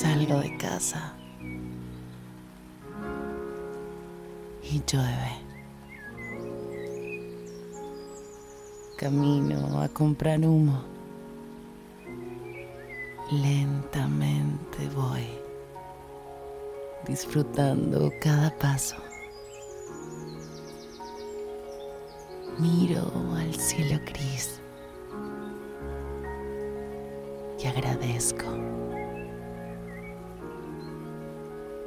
Salgo de casa y llueve. Camino a comprar humo. Lentamente voy, disfrutando cada paso. Miro al cielo gris y agradezco.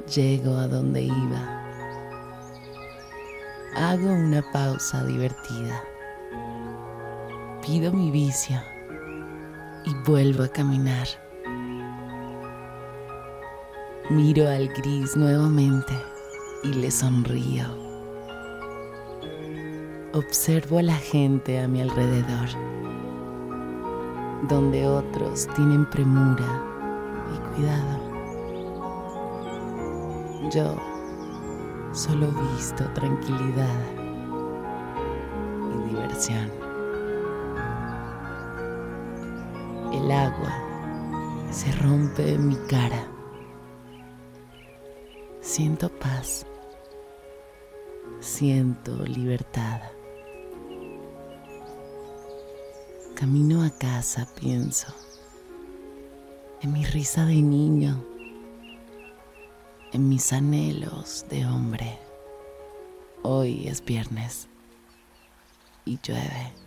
Llego a donde iba. Hago una pausa divertida. Pido mi vicio y vuelvo a caminar. Miro al gris nuevamente y le sonrío. Observo a la gente a mi alrededor, donde otros tienen premura y cuidado. Yo solo he visto tranquilidad y diversión. El agua se rompe en mi cara. Siento paz. Siento libertad. Camino a casa, pienso en mi risa de niño en mis anhelos de hombre. Hoy es viernes y llueve.